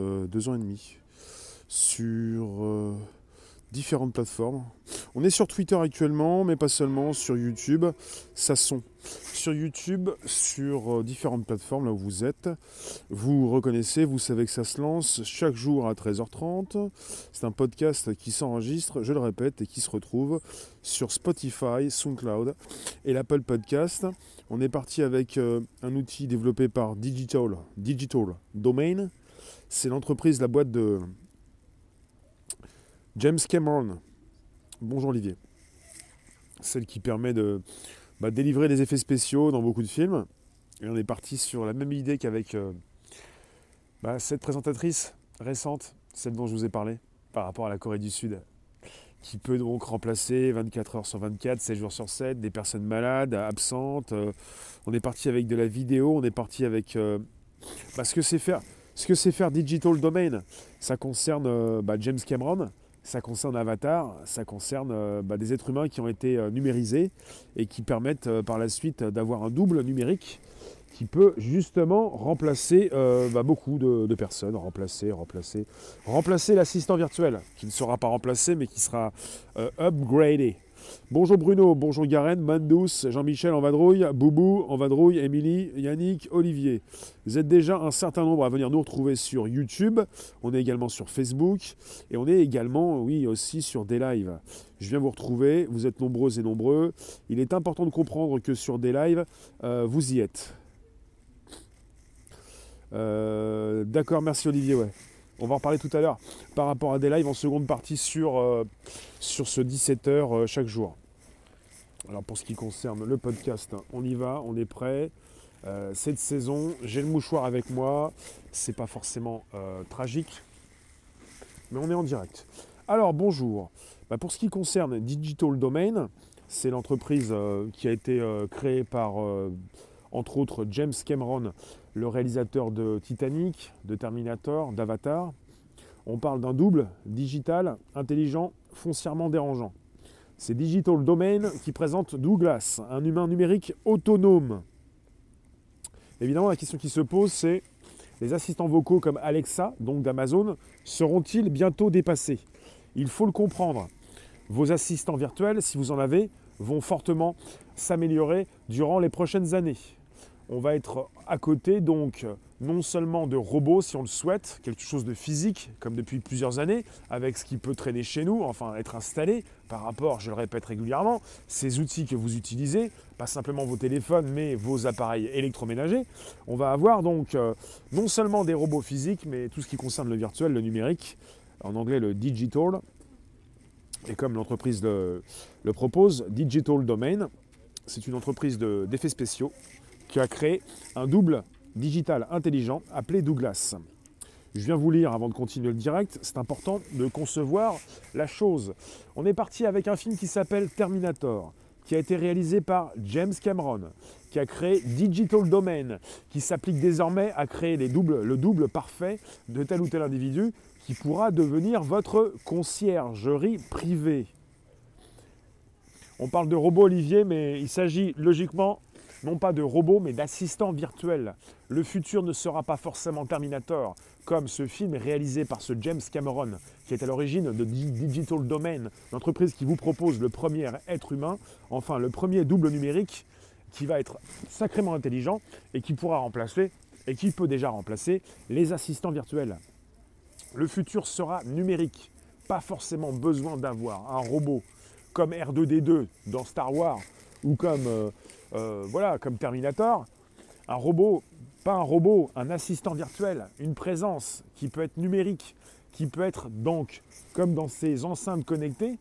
euh, deux ans et demi sur euh, différentes plateformes. On est sur Twitter actuellement, mais pas seulement, sur YouTube, ça son. Sur YouTube, sur euh, différentes plateformes, là où vous êtes, vous reconnaissez, vous savez que ça se lance chaque jour à 13h30. C'est un podcast qui s'enregistre, je le répète, et qui se retrouve sur Spotify, SoundCloud et l'Apple Podcast. On est parti avec un outil développé par Digital, Digital Domain. C'est l'entreprise, la boîte de James Cameron. Bonjour Olivier. Celle qui permet de bah, délivrer des effets spéciaux dans beaucoup de films. Et on est parti sur la même idée qu'avec euh, bah, cette présentatrice récente, celle dont je vous ai parlé, par rapport à la Corée du Sud, qui peut donc remplacer 24 heures sur 24, 7 jours sur 7, des personnes malades, absentes. Euh, on est parti avec de la vidéo, on est parti avec euh, bah, que c'est faire. Ce que c'est faire Digital Domain, ça concerne euh, bah, James Cameron, ça concerne Avatar, ça concerne bah, des êtres humains qui ont été numérisés et qui permettent par la suite d'avoir un double numérique qui peut justement remplacer euh, bah, beaucoup de, personnes, remplacer, remplacer, remplacer l'assistant virtuel, qui ne sera pas remplacé mais qui sera euh, upgradé. Bonjour Bruno, bonjour Garen, Mandous, Jean-Michel en vadrouille, Boubou en vadrouille, Émilie, Yannick, Olivier. Vous êtes déjà un certain nombre à venir nous retrouver sur YouTube. On est également sur Facebook et on est également, oui, aussi sur des lives. Je viens vous retrouver, vous êtes nombreux et nombreux. Il est important de comprendre que sur des lives, euh, vous y êtes. Euh, d'accord, merci Olivier. On va en reparler tout à l'heure par rapport à des lives en seconde partie sur, euh, sur ce 17h euh, chaque jour. Alors pour ce qui concerne le podcast, hein, on y va, on est prêt. cette saison, j'ai le mouchoir avec moi. C'est pas forcément tragique, mais on est en direct. Alors bonjour. Bah, pour ce qui concerne Digital Domain, c'est l'entreprise qui a été créée par entre autres James Cameron, le réalisateur de Titanic, de Terminator, d'Avatar. On parle d'un double digital, intelligent, foncièrement dérangeant. C'est Digital Domain qui présente Douglas, un humain numérique autonome. Évidemment, la question qui se pose, c'est les assistants vocaux comme Alexa, donc d'Amazon, seront-ils bientôt dépassés? Il faut le comprendre. Vos assistants virtuels, si vous en avez, vont fortement s'améliorer durant les prochaines années on va être à côté donc non seulement de robots si on le souhaite, quelque chose de physique comme depuis plusieurs années, avec ce qui peut traîner chez nous, enfin être installé par rapport, je le répète régulièrement, ces outils que vous utilisez, pas simplement vos téléphones mais vos appareils électroménagers. On va avoir donc euh, non seulement des robots physiques mais tout ce qui concerne le virtuel, le numérique, en anglais le digital. Et comme l'entreprise le, propose, Digital Domain, c'est une entreprise d'effets spéciaux qui a créé un double digital intelligent appelé Douglas. Je viens vous lire avant de continuer le direct, c'est important de concevoir la chose. On est parti avec un film qui s'appelle Terminator, qui a été réalisé par James Cameron, qui a créé Digital Domain, qui s'applique désormais à créer le double parfait de tel ou tel individu qui pourra devenir votre conciergerie privée. On parle de robot Olivier, mais il s'agit logiquement non pas de robots, mais d'assistants virtuels. Le futur ne sera pas forcément Terminator, comme ce film réalisé par ce James Cameron, qui est à l'origine de Digital Domain, l'entreprise qui vous propose le premier être humain, enfin le premier double numérique, qui va être sacrément intelligent et qui pourra remplacer, et qui peut déjà remplacer, les assistants virtuels. Le futur sera numérique, pas forcément besoin d'avoir un robot comme R2D2 dans Star Wars ou comme euh, euh, voilà, comme Terminator, un robot, pas un robot, un assistant virtuel, une présence qui peut être numérique, qui peut être donc, comme dans ces enceintes connectées,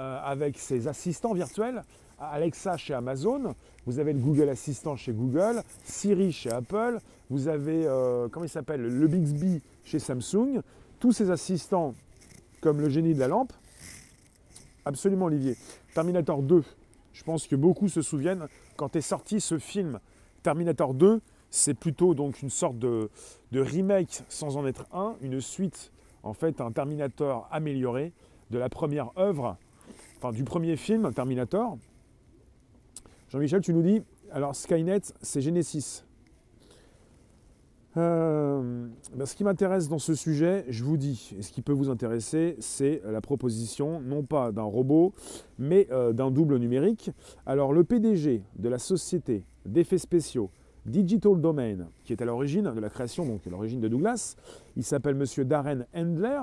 euh, avec ces assistants virtuels, Alexa chez Amazon, vous avez le Google Assistant chez Google, Siri chez Apple, vous avez, comment il s'appelle, le Bixby chez Samsung, tous ces assistants comme le génie de la lampe, absolument Olivier. Terminator 2, je pense que beaucoup se souviennent quand est sorti ce film Terminator 2, c'est plutôt donc une sorte de, remake sans en être un, une suite, en fait, un Terminator amélioré de la première œuvre, enfin du premier film Terminator. Jean-Michel, tu nous dis, alors Skynet, c'est Genesis. Euh, ben, ce qui m'intéresse dans ce sujet, je vous dis, et ce qui peut vous intéresser, c'est la proposition non pas d'un robot, mais euh, d'un double numérique. Alors le PDG de la société d'effets spéciaux Digital Domain, qui est à l'origine de la création, donc à l'origine de Douglas, il s'appelle Monsieur Darren Handler.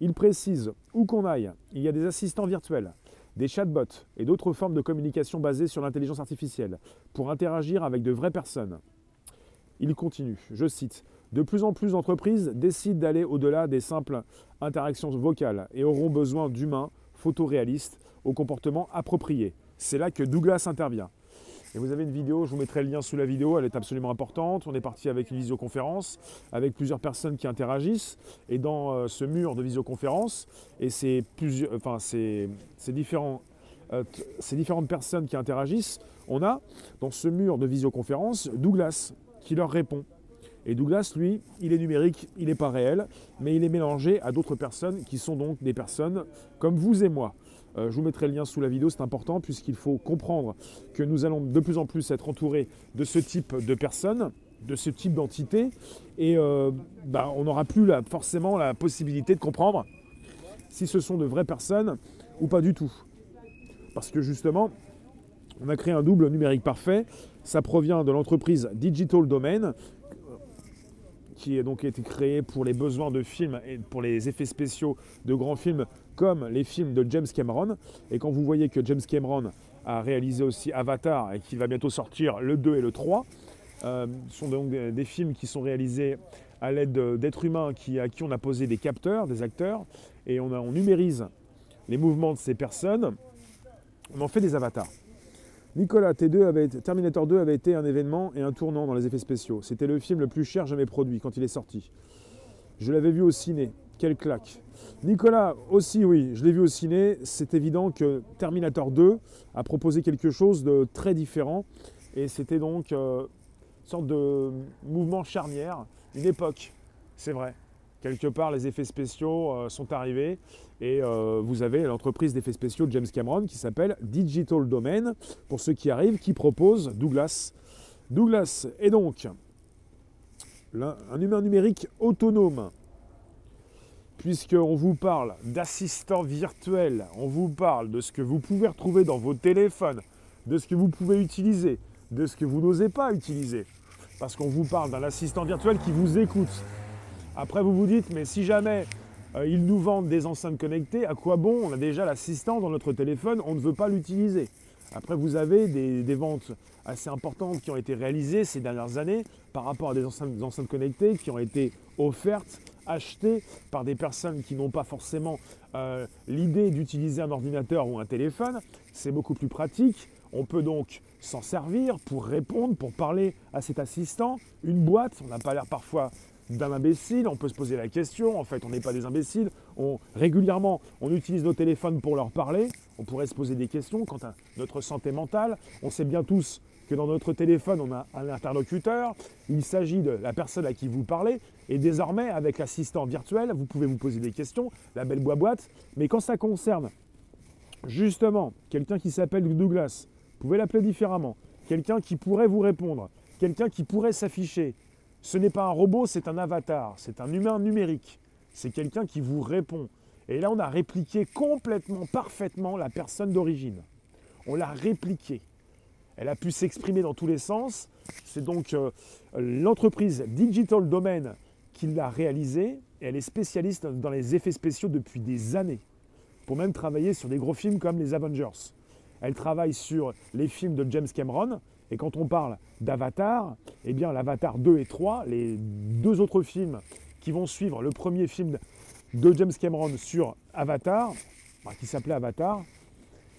Il précise où qu'on aille, il y a des assistants virtuels, des chatbots et d'autres formes de communication basées sur l'intelligence artificielle pour interagir avec de vraies personnes. Il continue, je cite, De plus en plus d'entreprises décident d'aller au-delà des simples interactions vocales et auront besoin d'humains photoréalistes au comportement approprié. C'est là que Douglas intervient. Et vous avez une vidéo, je vous mettrai le lien sous la vidéo, elle est absolument importante. On est parti avec une visioconférence, avec plusieurs personnes qui interagissent. Et dans euh, ce mur de visioconférence, et c'est plusieurs, enfin différents, euh, ces différentes personnes qui interagissent, on a dans ce mur de visioconférence Douglas qui leur répond. Et Douglas, lui, il est numérique, il n'est pas réel, mais il est mélangé à d'autres personnes qui sont donc des personnes comme vous et moi. Euh, je vous mettrai le lien sous la vidéo, c'est important puisqu'il faut comprendre que nous allons de plus en plus être entourés de ce type de personnes, de ce type d'entités, et euh, bah, on n'aura plus forcément la possibilité de comprendre si ce sont de vraies personnes ou pas du tout. Parce que justement, on a créé un double numérique parfait. Ça provient de l'entreprise Digital Domain, qui a donc été créée pour les besoins de films et pour les effets spéciaux de grands films comme les films de James Cameron. Et quand vous voyez que James Cameron a réalisé aussi Avatar et qu'il va bientôt sortir le 2 et le 3, euh, ce sont donc des, films qui sont réalisés à l'aide d'êtres humains qui, à qui on a posé des capteurs, des acteurs, et on numérise les mouvements de ces personnes. On en fait des avatars. Nicolas, T2 avait Terminator 2 avait été un événement et un tournant dans les effets spéciaux. C'était le film le plus cher jamais produit quand il est sorti. Je l'avais vu au ciné. Quelle claque. Nicolas, aussi, oui, je l'ai vu au ciné. C'est évident que Terminator 2 a proposé quelque chose de très différent. Et c'était donc euh, une sorte de mouvement charnière, une époque, c'est vrai. Quelque part, les effets spéciaux euh, sont arrivés et euh, vous avez l'entreprise d'effets spéciaux de James Cameron qui s'appelle Digital Domain, pour ceux qui arrivent, qui propose Douglas. Douglas est donc un humain numérique autonome, puisqu'on vous parle d'assistants virtuels, on vous parle de ce que vous pouvez retrouver dans vos téléphones, de ce que vous pouvez utiliser, de ce que vous n'osez pas utiliser, parce qu'on vous parle d'un assistant virtuel qui vous écoute, après, vous vous dites, mais si jamais euh, ils nous vendent des enceintes connectées, à quoi bon? On a déjà l'assistant dans notre téléphone, on ne veut pas l'utiliser. Après, vous avez des, ventes assez importantes qui ont été réalisées ces dernières années par rapport à des enceintes, connectées qui ont été offertes, achetées par des personnes qui n'ont pas forcément euh, l'idée d'utiliser un ordinateur ou un téléphone. C'est beaucoup plus pratique. On peut donc s'en servir pour répondre, pour parler à cet assistant. Une boîte, on n'a pas l'air parfois d'un imbécile, on peut se poser la question, en fait on n'est pas des imbéciles, on, régulièrement on utilise nos téléphones pour leur parler, on pourrait se poser des questions quant à notre santé mentale, on sait bien tous que dans notre téléphone on a un interlocuteur, il s'agit de la personne à qui vous parlez, et désormais avec l'assistant virtuel vous pouvez vous poser des questions, la belle boîte, mais quand ça concerne justement quelqu'un qui s'appelle Douglas, vous pouvez l'appeler différemment, quelqu'un qui pourrait vous répondre, quelqu'un qui pourrait s'afficher, ce n'est pas un robot, c'est un avatar, c'est un humain numérique. C'est quelqu'un qui vous répond. Et là, on a répliqué complètement, parfaitement la personne d'origine. On l'a répliquée. Elle a pu s'exprimer dans tous les sens. C'est donc euh, l'entreprise Digital Domain qui l'a réalisée. Elle est spécialiste dans les effets spéciaux depuis des années. Pour même travailler sur des gros films comme les Avengers. Elle travaille sur les films de James Cameron, et quand on parle d'Avatar, eh bien l'Avatar 2 et 3, les deux autres films qui vont suivre le premier film de James Cameron sur Avatar, qui s'appelait Avatar,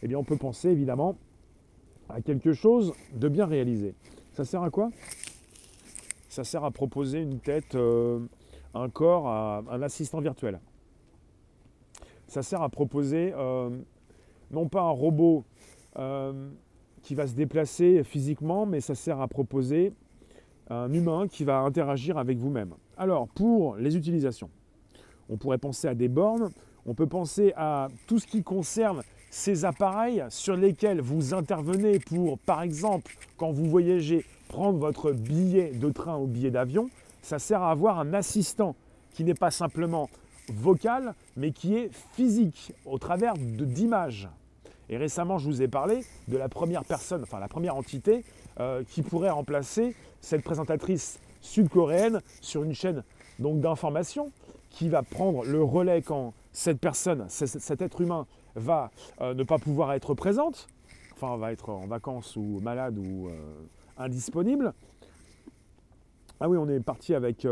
eh bien on peut penser évidemment à quelque chose de bien réalisé. Ça sert à quoi? Ça sert à proposer une tête, euh, un corps à un assistant virtuel. Ça sert à proposer euh, non pas un robot euh, qui va se déplacer physiquement, mais ça sert à proposer un humain qui va interagir avec vous-même. Alors, pour les utilisations, on pourrait penser à des bornes, on peut penser à tout ce qui concerne ces appareils sur lesquels vous intervenez pour, par exemple, quand vous voyagez, prendre votre billet de train ou billet d'avion. ça sert à avoir un assistant qui n'est pas simplement vocal, mais qui est physique, au travers d'images. Et récemment, je vous ai parlé de la première personne, enfin la première entité euh, qui pourrait remplacer cette présentatrice sud-coréenne sur une chaîne d'information qui va prendre le relais quand cette personne, cet être humain va euh, ne pas pouvoir être présente, enfin va être en vacances ou malade ou euh, indisponible. Ah oui, on est parti avec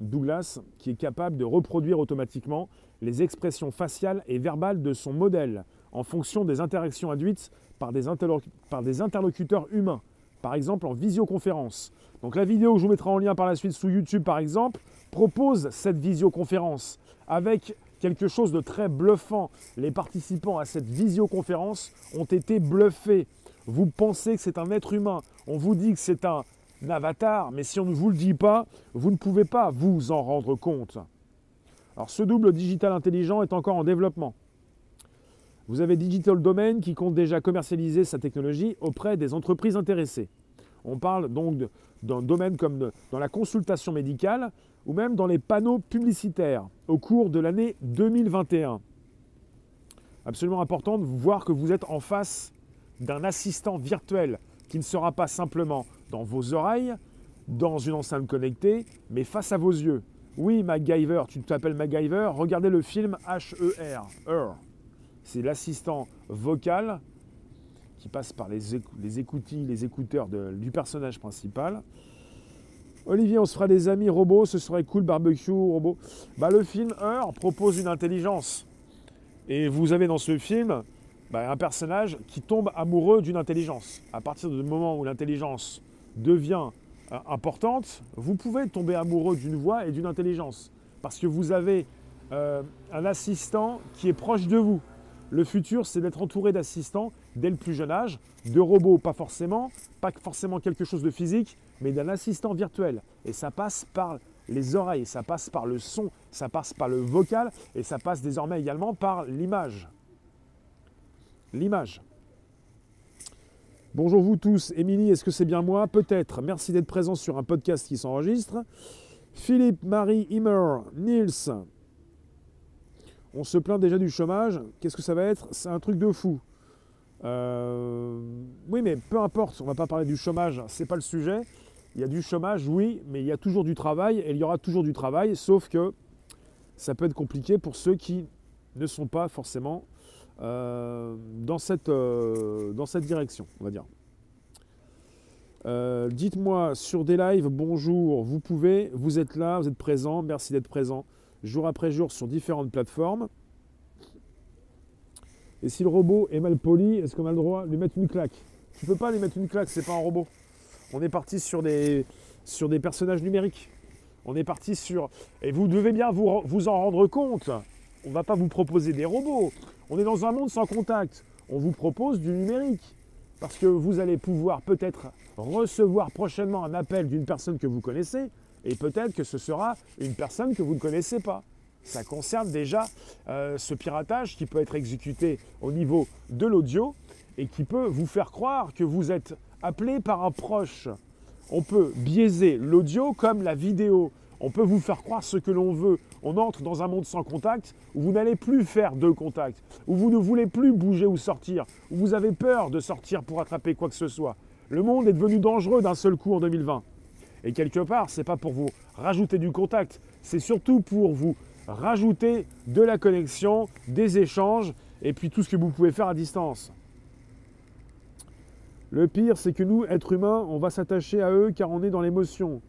Douglas qui est capable de reproduire automatiquement les expressions faciales et verbales de son modèle en fonction des interactions induites par des, interlocuteurs humains, par exemple en visioconférence. Donc la vidéo que je vous mettrai en lien par la suite sous YouTube par exemple propose cette visioconférence avec quelque chose de très bluffant. Les participants à cette visioconférence ont été bluffés. Vous pensez que c'est un être humain, on vous dit que c'est un avatar, mais si on ne vous le dit pas, vous ne pouvez pas vous en rendre compte. Alors ce double digital intelligent est encore en développement. Vous avez Digital Domain qui compte déjà commercialiser sa technologie auprès des entreprises intéressées. On parle donc d'un domaine comme dans la consultation médicale ou même dans les panneaux publicitaires au cours de l'année 2021. Absolument important de voir que vous êtes en face d'un assistant virtuel qui ne sera pas simplement dans vos oreilles, dans une enceinte connectée, mais face à vos yeux. Oui, MacGyver, tu t'appelles MacGyver, regardez le film H-E-R. -R. C'est l'assistant vocal qui passe par les, les écoutilles, les écouteurs du personnage principal. Olivier, on se fera des amis robots, ce serait cool, barbecue, robot. Bah, le film Heure propose une intelligence. Et vous avez dans ce film bah, un personnage qui tombe amoureux d'une intelligence. À partir du moment où l'intelligence devient euh, importante, vous pouvez tomber amoureux d'une voix et d'une intelligence. Parce que vous avez euh, un assistant qui est proche de vous. Le futur, c'est d'être entouré d'assistants dès le plus jeune âge, de robots pas forcément, pas forcément quelque chose de physique, mais d'un assistant virtuel. Et ça passe par les oreilles, ça passe par le son, ça passe par le vocal, et ça passe désormais également par l'image. L'image. Bonjour vous tous. Émilie, est-ce que c'est bien moi? Peut-être. Merci d'être présent sur un podcast qui s'enregistre. Philippe, Marie, Immer, Nils, on se plaint déjà du chômage. Qu'est-ce que ça va être? C'est un truc de fou. Euh, oui, mais peu importe, on ne va pas parler du chômage, c'est pas le sujet. Il y a du chômage, oui, mais il y a toujours du travail et il y aura toujours du travail, sauf que ça peut être compliqué pour ceux qui ne sont pas forcément euh, dans, cette, euh, dans cette direction, on va dire. Dites-moi sur des lives, bonjour, vous pouvez, vous êtes là, vous êtes présent, merci d'être présent jour après jour sur différentes plateformes. Et si le robot est mal poli, est-ce qu'on a le droit de lui mettre une claque? Tu peux pas lui mettre une claque, c'est pas un robot. On est parti sur des, sur des personnages numériques. On est parti sur... Et vous devez bien vous, vous en rendre compte. On ne va pas vous proposer des robots. On est dans un monde sans contact. On vous propose du numérique. Parce que vous allez pouvoir peut-être recevoir prochainement un appel d'une personne que vous connaissez, et peut-être que ce sera une personne que vous ne connaissez pas. Ça concerne déjà euh, ce piratage qui peut être exécuté au niveau de l'audio et qui peut vous faire croire que vous êtes appelé par un proche. On peut biaiser l'audio comme la vidéo. On peut vous faire croire ce que l'on veut. On entre dans un monde sans contact où vous n'allez plus faire de contact, où vous ne voulez plus bouger ou sortir, où vous avez peur de sortir pour attraper quoi que ce soit. Le monde est devenu dangereux d'un seul coup en 2020. Et quelque part, ce n'est pas pour vous rajouter du contact, c'est surtout pour vous rajouter de la connexion, des échanges, et puis tout ce que vous pouvez faire à distance. Le pire, c'est que nous, êtres humains, on va s'attacher à eux car on est dans l'émotion.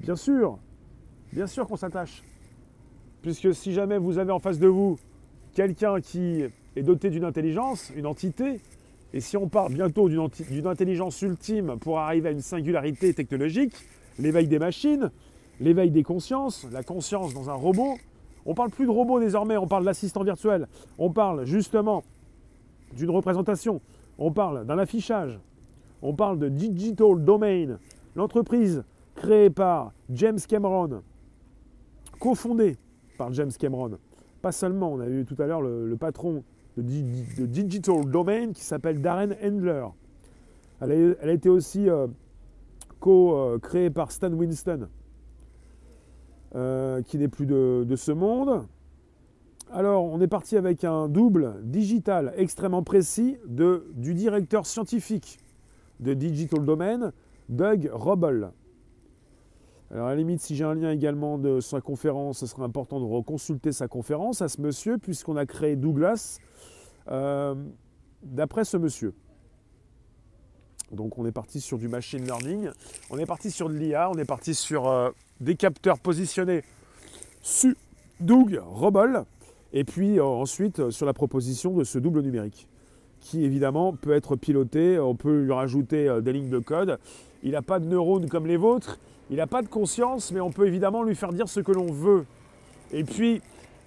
Bien sûr, bien sûr qu'on s'attache. Puisque si jamais vous avez en face de vous quelqu'un qui est doté d'une intelligence, une entité, et si on part bientôt d'une intelligence ultime pour arriver à une singularité technologique, l'éveil des machines, l'éveil des consciences, la conscience dans un robot, on parle plus de robot désormais, on parle d'assistant virtuel, on parle justement d'une représentation, on parle d'un affichage, on parle de Digital Domain, l'entreprise créée par James Cameron, cofondée par James Cameron. Pas seulement, on a eu tout à l'heure le patron de, Digital Domain qui s'appelle Darren Handler. Elle a, été aussi euh, co-créée par Stan Winston. euh, qui n'est plus de, ce monde. Alors, on est parti avec un double digital extrêmement précis de, du directeur scientifique de Digital Domain, Doug Robel. Alors, à la limite, si j'ai un lien également de sa conférence, ce serait important de reconsulter sa conférence à ce monsieur, puisqu'on a créé Douglas euh, d'après ce monsieur. Donc on est parti sur du machine learning, on est parti sur de l'IA, on est parti sur euh, des capteurs positionnés sur Doug Robol, et puis euh, ensuite sur la proposition de ce double numérique, qui évidemment peut être piloté, on peut lui rajouter des lignes de code. Il n'a pas de neurones comme les vôtres, il n'a pas de conscience, mais on peut évidemment lui faire dire ce que l'on veut. Et puis,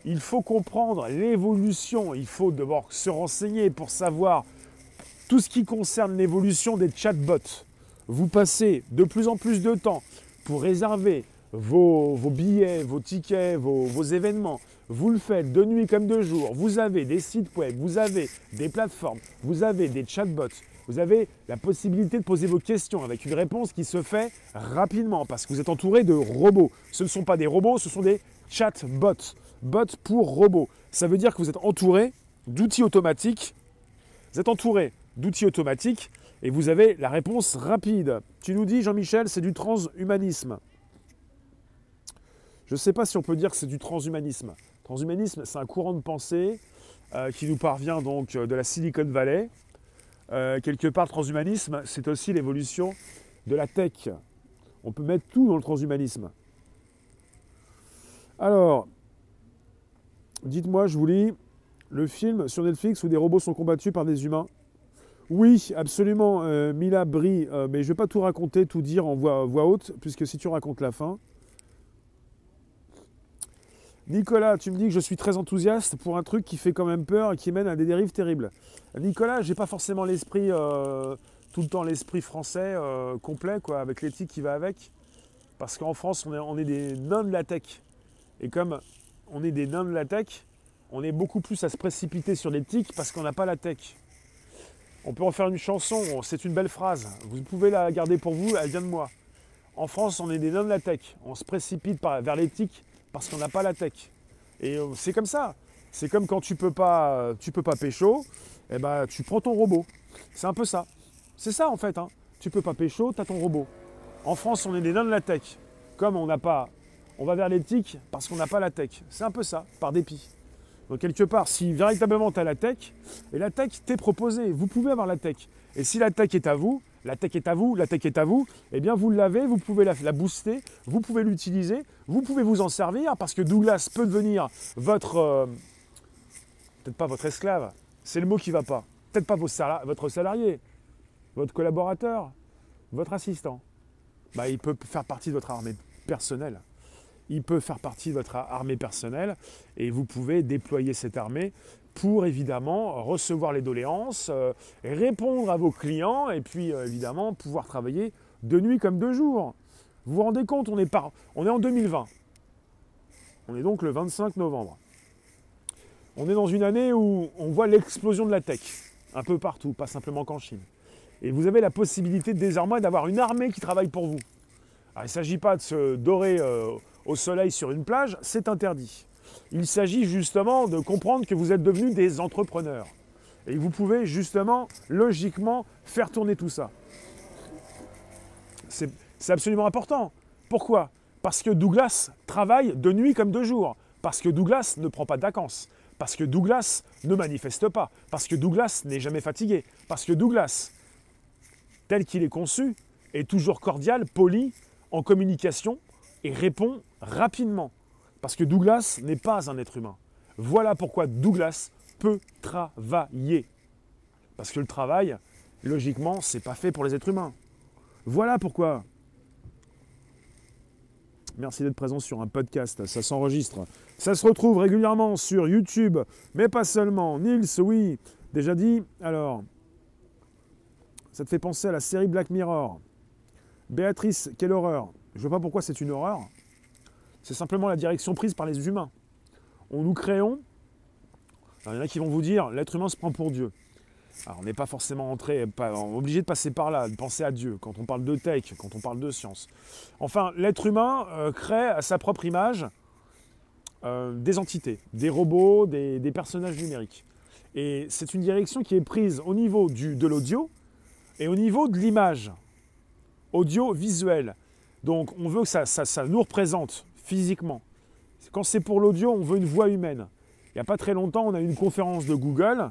il faut comprendre l'évolution, il faut d'abord se renseigner pour savoir tout ce qui concerne l'évolution des chatbots. Vous passez de plus en plus de temps pour réserver vos, billets, vos tickets, vos, événements. Vous le faites de nuit comme de jour. Vous avez des sites web, vous avez des plateformes, vous avez des chatbots. Vous avez la possibilité de poser vos questions avec une réponse qui se fait rapidement parce que vous êtes entouré de robots. Ce ne sont pas des robots, ce sont des chatbots. Bots pour robots. Ça veut dire que vous êtes entouré d'outils automatiques. Vous êtes entouré d'outils automatiques et vous avez la réponse rapide. Tu nous dis, Jean-Michel, c'est du transhumanisme. Je ne sais pas si on peut dire que c'est du transhumanisme. Transhumanisme, c'est un courant de pensée euh, qui nous parvient donc euh, de la Silicon Valley. Euh, quelque part, transhumanisme, c'est aussi l'évolution de la tech. On peut mettre tout dans le transhumanisme. Alors, dites-moi, je vous lis, le film sur Netflix où des robots sont combattus par des humains. Oui, absolument, euh, Mila brille, euh, mais je ne vais pas tout raconter, tout dire en voix, haute, puisque si tu racontes la fin. Nicolas, tu me dis que je suis très enthousiaste pour un truc qui fait quand même peur et qui mène à des dérives terribles. Nicolas, j'ai pas forcément l'esprit, euh, tout le temps l'esprit français complet, quoi, avec l'éthique qui va avec. Parce qu'en France, on est, des nains de la tech. Et comme on est des nains de la tech, on est beaucoup plus à se précipiter sur l'éthique parce qu'on n'a pas la tech. On peut en faire une chanson, c'est une belle phrase. Vous pouvez la garder pour vous, elle vient de moi. En France, on est des nains de la tech. On se précipite vers l'éthique parce qu'on n'a pas la tech. Et euh, c'est comme ça. C'est comme quand tu peux pas, tu peux pas pécho, eh ben, tu prends ton robot. C'est un peu ça. C'est ça en fait. Hein. Tu peux pas pécho, tu as ton robot. En France, on est des nains de la tech. Comme on n'a pas, on va vers l'éthique parce qu'on n'a pas la tech. C'est un peu ça, par dépit. Donc quelque part, si véritablement tu as la tech, et la tech t'est proposée, vous pouvez avoir la tech. Et si la tech est à vous, la tech est à vous, la tech est à vous, eh bien vous l'avez, vous pouvez la, booster, vous pouvez l'utiliser, vous pouvez vous en servir, parce que Douglas peut devenir votre... Euh, peut-être pas votre esclave, c'est le mot qui va pas. Peut-être pas votre salarié, votre collaborateur, votre assistant. Bah, il peut faire partie de votre armée personnelle il peut faire partie de votre armée personnelle et vous pouvez déployer cette armée pour évidemment recevoir les doléances, euh, répondre à vos clients et puis euh, évidemment pouvoir travailler de nuit comme de jour. Vous vous rendez compte, on est, en 2020. On est donc le 25 novembre. On est dans une année où on voit l'explosion de la tech, un peu partout, pas simplement qu'en Chine. Et vous avez la possibilité désormais d'avoir une armée qui travaille pour vous. Il ne s'agit pas de se dorer euh, au soleil sur une plage, c'est interdit. Il s'agit justement de comprendre que vous êtes devenus des entrepreneurs. Et vous pouvez justement, logiquement, faire tourner tout ça. C'est absolument important. Pourquoi? Parce que Douglas travaille de nuit comme de jour. Parce que Douglas ne prend pas de vacances. Parce que Douglas ne manifeste pas. Parce que Douglas n'est jamais fatigué. Parce que Douglas, tel qu'il est conçu, est toujours cordial, poli, en communication et répond rapidement. Parce que Douglas n'est pas un être humain. Voilà pourquoi Douglas peut travailler. Parce que le travail, logiquement, c'est pas fait pour les êtres humains. Voilà pourquoi. Merci d'être présent sur un podcast, ça s'enregistre. Ça se retrouve régulièrement sur YouTube, mais pas seulement. Nils, oui, déjà dit. Alors, ça te fait penser à la série Black Mirror. Béatrice, quelle horreur. Je ne vois pas pourquoi c'est une horreur. C'est simplement la direction prise par les humains. On nous créons. il y en a qui vont vous dire l'être humain se prend pour Dieu. Alors, on n'est pas forcément entré, obligé de passer par là, de penser à Dieu, quand on parle de tech, quand on parle de science. Enfin, l'être humain euh, crée à sa propre image euh, des entités, des robots, des, personnages numériques. Et c'est une direction qui est prise au niveau de l'audio et au niveau de l'image, audio-visuel. Donc on veut que ça, nous représente physiquement. Quand c'est pour l'audio, on veut une voix humaine. Il n'y a pas très longtemps, on a eu une conférence de Google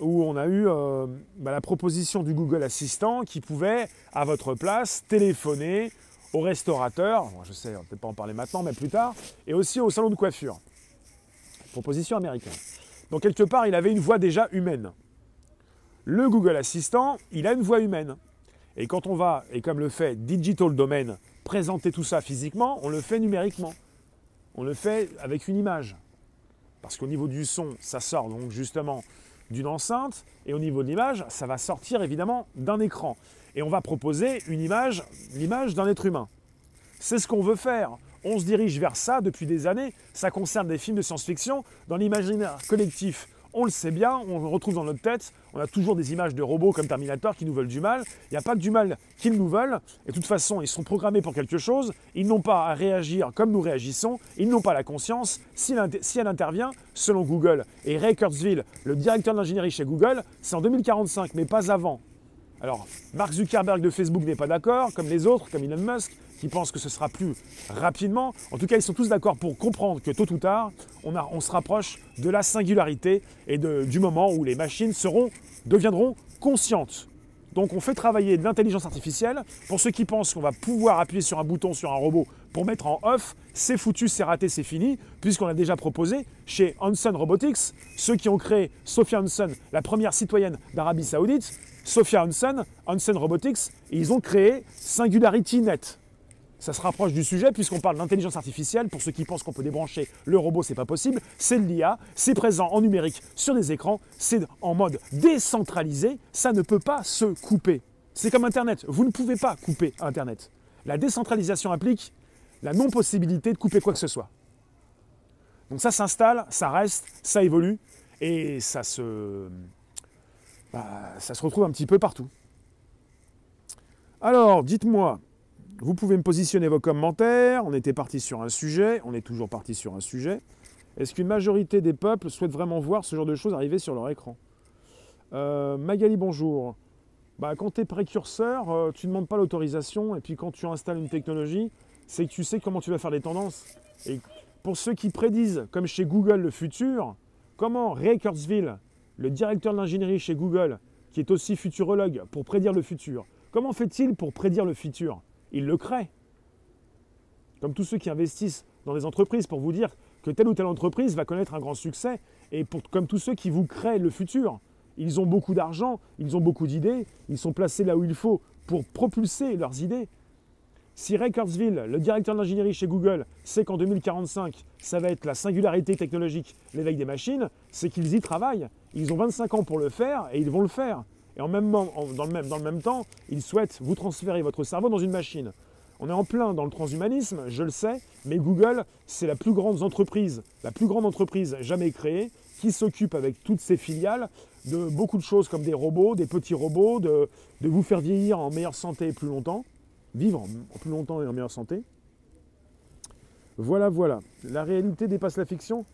où on a eu euh, bah, la proposition du Google Assistant qui pouvait, à votre place, téléphoner au restaurateur, je sais, on ne peut pas en parler maintenant, mais plus tard, et aussi au salon de coiffure. Proposition américaine. Donc quelque part, il avait une voix déjà humaine. Le Google Assistant, il a une voix humaine. Et quand on va, et comme le fait Digital Domain, présenter tout ça physiquement, on le fait numériquement. On le fait avec une image. Parce qu'au niveau du son, ça sort donc justement d'une enceinte, et au niveau de l'image, ça va sortir évidemment d'un écran. Et on va proposer une image, l'image d'un être humain. C'est ce qu'on veut faire. On se dirige vers ça depuis des années. Ça concerne des films de science-fiction. Dans l'imaginaire collectif, on le sait bien, on le retrouve dans notre tête, on a toujours des images de robots comme Terminator qui nous veulent du mal. Il n'y a pas que du mal qu'ils nous veulent. Et de toute façon, ils sont programmés pour quelque chose. Ils n'ont pas à réagir comme nous réagissons. Ils n'ont pas la conscience. Si elle, intervient, selon Google et Ray Kurzweil, le directeur d'ingénierie chez Google, c'est en 2045, mais pas avant. Alors, Mark Zuckerberg de Facebook n'est pas d'accord, comme les autres, comme Elon Musk qui pensent que ce sera plus rapidement. En tout cas, ils sont tous d'accord pour comprendre que tôt ou tard, on, se rapproche de la singularité et du moment où les machines seront, deviendront conscientes. Donc on fait travailler de l'intelligence artificielle. Pour ceux qui pensent qu'on va pouvoir appuyer sur un bouton sur un robot pour mettre en off, c'est foutu, c'est raté, c'est fini, puisqu'on a déjà proposé chez Hanson Robotics, ceux qui ont créé Sophia Hanson, la première citoyenne d'Arabie Saoudite, Sophia Hanson, Hanson Robotics, ils ont créé Singularity Net ça se rapproche du sujet puisqu'on parle d'intelligence artificielle. Pour ceux qui pensent qu'on peut débrancher le robot, c'est pas possible. C'est de l'IA, c'est présent en numérique sur des écrans, c'est en mode décentralisé. Ça ne peut pas se couper. C'est comme Internet. Vous ne pouvez pas couper Internet. La décentralisation implique la non-possibilité de couper quoi que ce soit. Donc ça s'installe, ça reste, ça évolue et ça se, bah, ça se retrouve un petit peu partout. Alors, dites-moi, vous pouvez me positionner vos commentaires. On était parti sur un sujet, on est toujours parti sur un sujet. Est-ce qu'une majorité des peuples souhaitent vraiment voir ce genre de choses arriver sur leur écran euh, Magali, bonjour. Bah, quand tu es précurseur, euh, tu ne demandes pas l'autorisation. Et puis quand tu installes une technologie, c'est que tu sais comment tu vas faire les tendances. Et pour ceux qui prédisent, comme chez Google, le futur, comment Ray le directeur de l'ingénierie chez Google, qui est aussi futurologue, pour prédire le futur, comment fait-il pour prédire le futur? Il le crée. Comme tous ceux qui investissent dans des entreprises pour vous dire que telle ou telle entreprise va connaître un grand succès, et comme tous ceux qui vous créent le futur. Ils ont beaucoup d'argent, ils ont beaucoup d'idées, ils sont placés là où il faut pour propulser leurs idées. Si Ray le directeur d'ingénierie chez Google, sait qu'en 2045, ça va être la singularité technologique, l'éveil des machines, c'est qu'ils y travaillent. Ils ont 25 ans pour le faire et ils vont le faire. Et en même, dans, le même, temps, ils souhaitent vous transférer votre cerveau dans une machine. On est en plein dans le transhumanisme, je le sais, mais Google, c'est la plus grande entreprise, la plus grande entreprise jamais créée, qui s'occupe avec toutes ses filiales de beaucoup de choses comme des robots, des petits robots, de, vous faire vieillir en meilleure santé plus longtemps, vivre en, plus longtemps et en meilleure santé. Voilà, voilà. La réalité dépasse la fiction.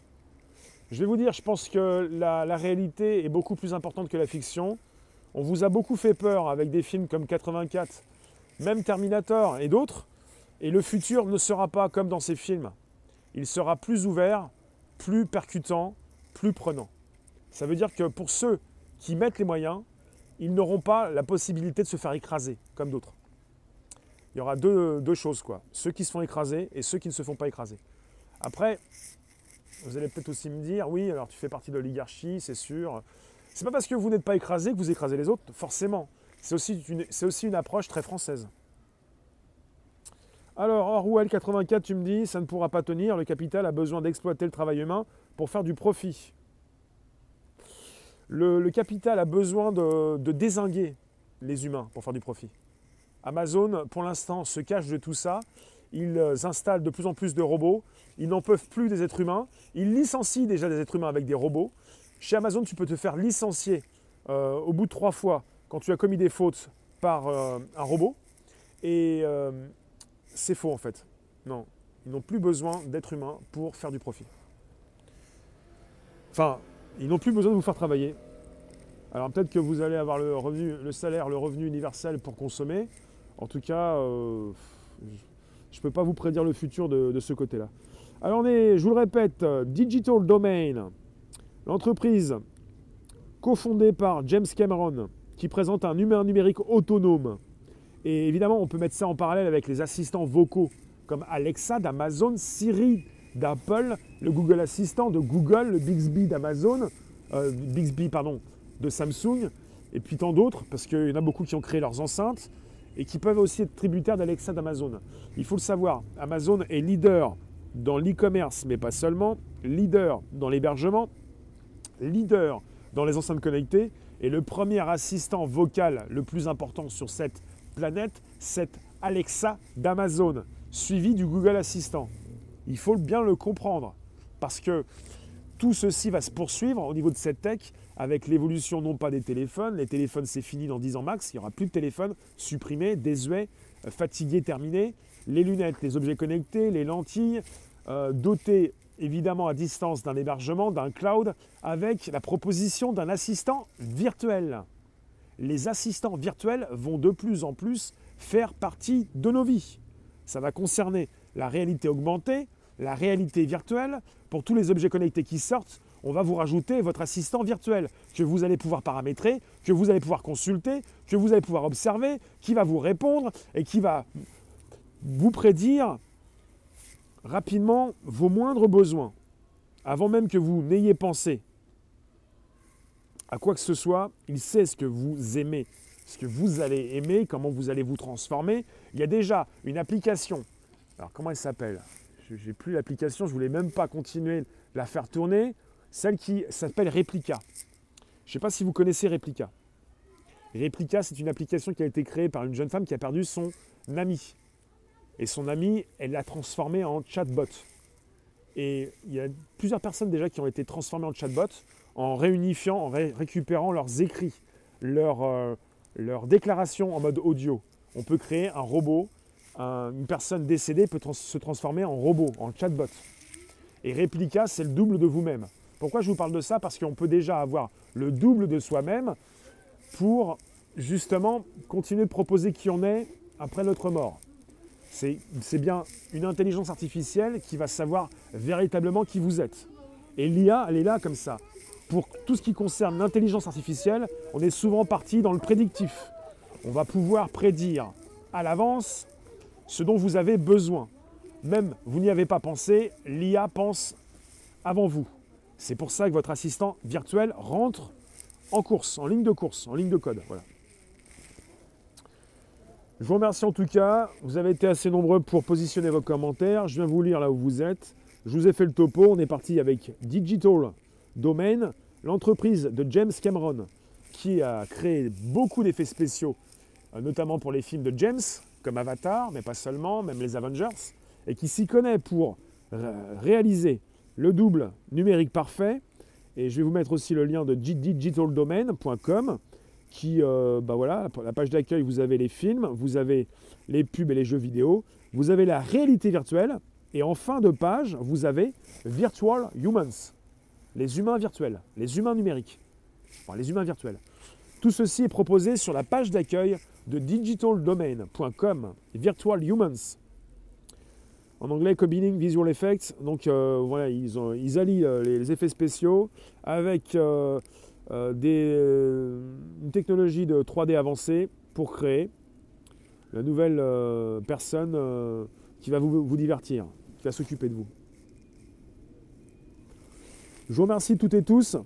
Je vais vous dire, je pense que la réalité est beaucoup plus importante que la fiction. On vous a beaucoup fait peur avec des films comme 84, même Terminator et d'autres, et le futur ne sera pas comme dans ces films. Il sera plus ouvert, plus percutant, plus prenant. Ça veut dire que pour ceux qui mettent les moyens, ils n'auront pas la possibilité de se faire écraser comme d'autres. Il y aura deux, deux, choses, quoi. Ceux qui se font écraser et ceux qui ne se font pas écraser. Après, vous allez peut-être aussi me dire, oui, alors tu fais partie de l'oligarchie, c'est sûr. C'est pas parce que vous n'êtes pas écrasé que vous écrasez les autres, forcément. C'est aussi une, aussi une approche très française. Alors, Orwell 84, tu me dis, ça ne pourra pas tenir, le capital a besoin d'exploiter le travail humain pour faire du profit. Le, capital a besoin de, de, désinguer les humains pour faire du profit. Amazon, pour l'instant, se cache de tout ça. Ils installent de plus en plus de robots. Ils n'en peuvent plus des êtres humains. Ils licencient déjà des êtres humains avec des robots. Chez Amazon, tu peux te faire licencier euh, au bout de trois fois, quand tu as commis des fautes par euh, un robot. Et euh, c'est faux en fait. Non, ils n'ont plus besoin d'être humains pour faire du profit. Enfin, ils n'ont plus besoin de vous faire travailler. Alors peut-être que vous allez avoir le salaire, le revenu universel pour consommer. En tout cas, je ne peux pas vous prédire le futur de, ce côté-là. Alors on est, je vous le répète, Digital Domain, l'entreprise cofondée par James Cameron, qui présente un humain numérique autonome. Et évidemment, on peut mettre ça en parallèle avec les assistants vocaux comme Alexa d'Amazon, Siri d'Apple, le Google Assistant de Google, le Bixby d'Amazon, euh, Bixby pardon, de Samsung, et puis tant d'autres, parce qu'il y en a beaucoup qui ont créé leurs enceintes et qui peuvent aussi être tributaires d'Alexa d'Amazon. Il faut le savoir, Amazon est leader dans l'e-commerce, mais pas seulement, leader dans l'hébergement, leader dans les enceintes connectées, et le premier assistant vocal le plus important sur cette planète, c'est Alexa d'Amazon, suivi du Google Assistant. Il faut bien le comprendre, parce que tout ceci va se poursuivre au niveau de cette tech avec l'évolution non pas des téléphones, les téléphones c'est fini dans 10 ans max, il n'y aura plus de téléphones supprimés, désuets, euh, fatigués, terminés, les lunettes, les objets connectés, les lentilles, euh, dotés évidemment à distance d'un hébergement, d'un cloud, avec la proposition d'un assistant virtuel. Les assistants virtuels vont de plus en plus faire partie de nos vies. Ça va concerner la réalité augmentée, la réalité virtuelle. Pour tous les objets connectés qui sortent, on va vous rajouter votre assistant virtuel que vous allez pouvoir paramétrer, que vous allez pouvoir consulter, que vous allez pouvoir observer, qui va vous répondre et qui va vous prédire rapidement vos moindres besoins, avant même que vous n'ayez pensé à quoi que ce soit, il sait ce que vous aimez, ce que vous allez aimer, comment vous allez vous transformer. Il y a déjà une application. Alors comment elle s'appelle? Je n'ai plus l'application, je voulais même pas continuer la faire tourner. Celle qui s'appelle Replica. Je ne sais pas si vous connaissez Replica. Replica, c'est une application qui a été créée par une jeune femme qui a perdu son ami. Et son ami, elle l'a transformé en chatbot. Et il y a plusieurs personnes déjà qui ont été transformées en chatbot en réunifiant, en récupérant leurs écrits, leurs, euh, leurs déclarations en mode audio. On peut créer un robot, une personne décédée peut se transformer en robot, en chatbot. Et Replica, c'est le double de vous-même. Pourquoi je vous parle de ça Parce qu'on peut déjà avoir le double de soi-même pour justement continuer de proposer qui on est après notre mort. C'est bien une intelligence artificielle qui va savoir véritablement qui vous êtes. Et l'IA, elle est là comme ça. Pour tout ce qui concerne l'intelligence artificielle, on est souvent parti dans le prédictif. On va pouvoir prédire à l'avance ce dont vous avez besoin. Même vous n'y avez pas pensé, l'IA pense avant vous. C'est pour ça que votre assistant virtuel rentre en course, en ligne de course, en ligne de code. Voilà. Je vous remercie en tout cas. Vous avez été assez nombreux pour positionner vos commentaires. Je viens vous lire là où vous êtes. Je vous ai fait le topo. On est parti avec Digital Domain, l'entreprise de James Cameron qui a créé beaucoup d'effets spéciaux, euh, notamment pour les films de James, comme Avatar, mais pas seulement, même les Avengers, et qui s'y connaît pour réaliser le double numérique parfait. Et je vais vous mettre aussi le lien de digitaldomain.com qui, euh, bah voilà, la page d'accueil, vous avez les films, vous avez les pubs et les jeux vidéo, vous avez la réalité virtuelle, et en fin de page, vous avez Virtual Humans, les humains virtuels, les humains numériques, enfin les humains virtuels. Tout ceci est proposé sur la page d'accueil de digitaldomain.com, Virtual Humans. En anglais, Combining Visual Effects. Donc euh, voilà, ils, ont, ils allient euh, les, effets spéciaux avec euh, une technologie de 3D avancée pour créer la nouvelle personne qui va vous, divertir, qui va s'occuper de vous. Je vous remercie toutes et tous.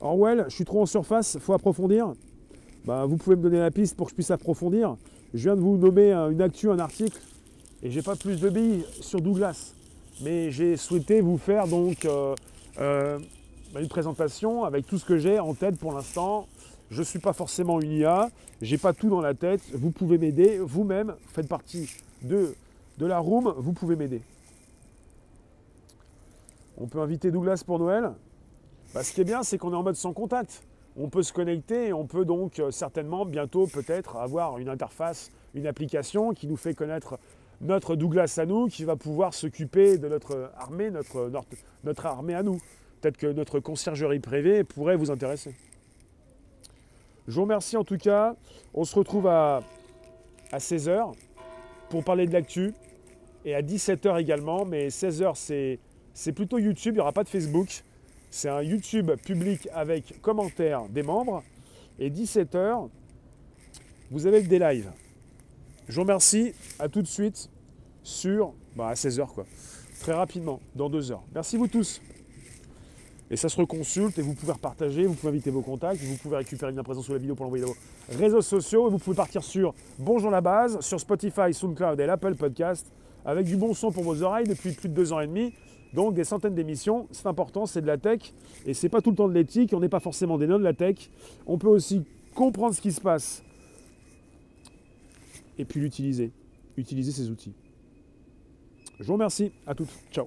Orwell, je suis trop en surface, faut approfondir. Bah, vous pouvez me donner la piste pour que je puisse approfondir. Je viens de vous nommer une actu, un article, et j'ai pas plus de billes sur Douglas. Mais j'ai souhaité vous faire donc bah, une présentation avec tout ce que j'ai en tête pour l'instant. Je ne suis pas forcément une IA, j'ai pas tout dans la tête. Vous pouvez m'aider, vous-même, faites partie de, de la room, vous pouvez m'aider. On peut inviter Douglas pour Noël. Bah, ce qui est bien, c'est qu'on est en mode sans contact. on peut se connecter et on peut donc euh, certainement bientôt peut-être avoir une interface, une application qui nous fait connaître notre Douglas à nous, qui va pouvoir s'occuper de notre armée, notre, armée à nous. Peut-être que notre conciergerie privée pourrait vous intéresser. Je vous remercie en tout cas. On se retrouve à, à 16h pour parler de l'actu et à 17h également. Mais 16h, c'est plutôt YouTube, il n'y aura pas de Facebook. C'est un YouTube public avec commentaires des membres. Et 17h, vous avez des lives. Je vous remercie. À tout de suite sur bah, à 16h quoi. Très rapidement, dans deux heures. Merci vous tous. Et ça se reconsulte et vous pouvez repartager, vous pouvez inviter vos contacts, vous pouvez récupérer une présence sur la vidéo pour l'envoyer dans vos réseaux sociaux. Et vous pouvez partir sur Bonjour la base, sur Spotify, SoundCloud et l'Apple Podcast, avec du bon son pour vos oreilles depuis plus de deux ans et demi. Donc des centaines d'émissions, c'est important, c'est de la tech, et c'est pas tout le temps de l'éthique, on n'est pas forcément des noms de la tech. On peut aussi comprendre ce qui se passe et puis l'utiliser, utiliser ces outils. Je vous remercie, à toutes, ciao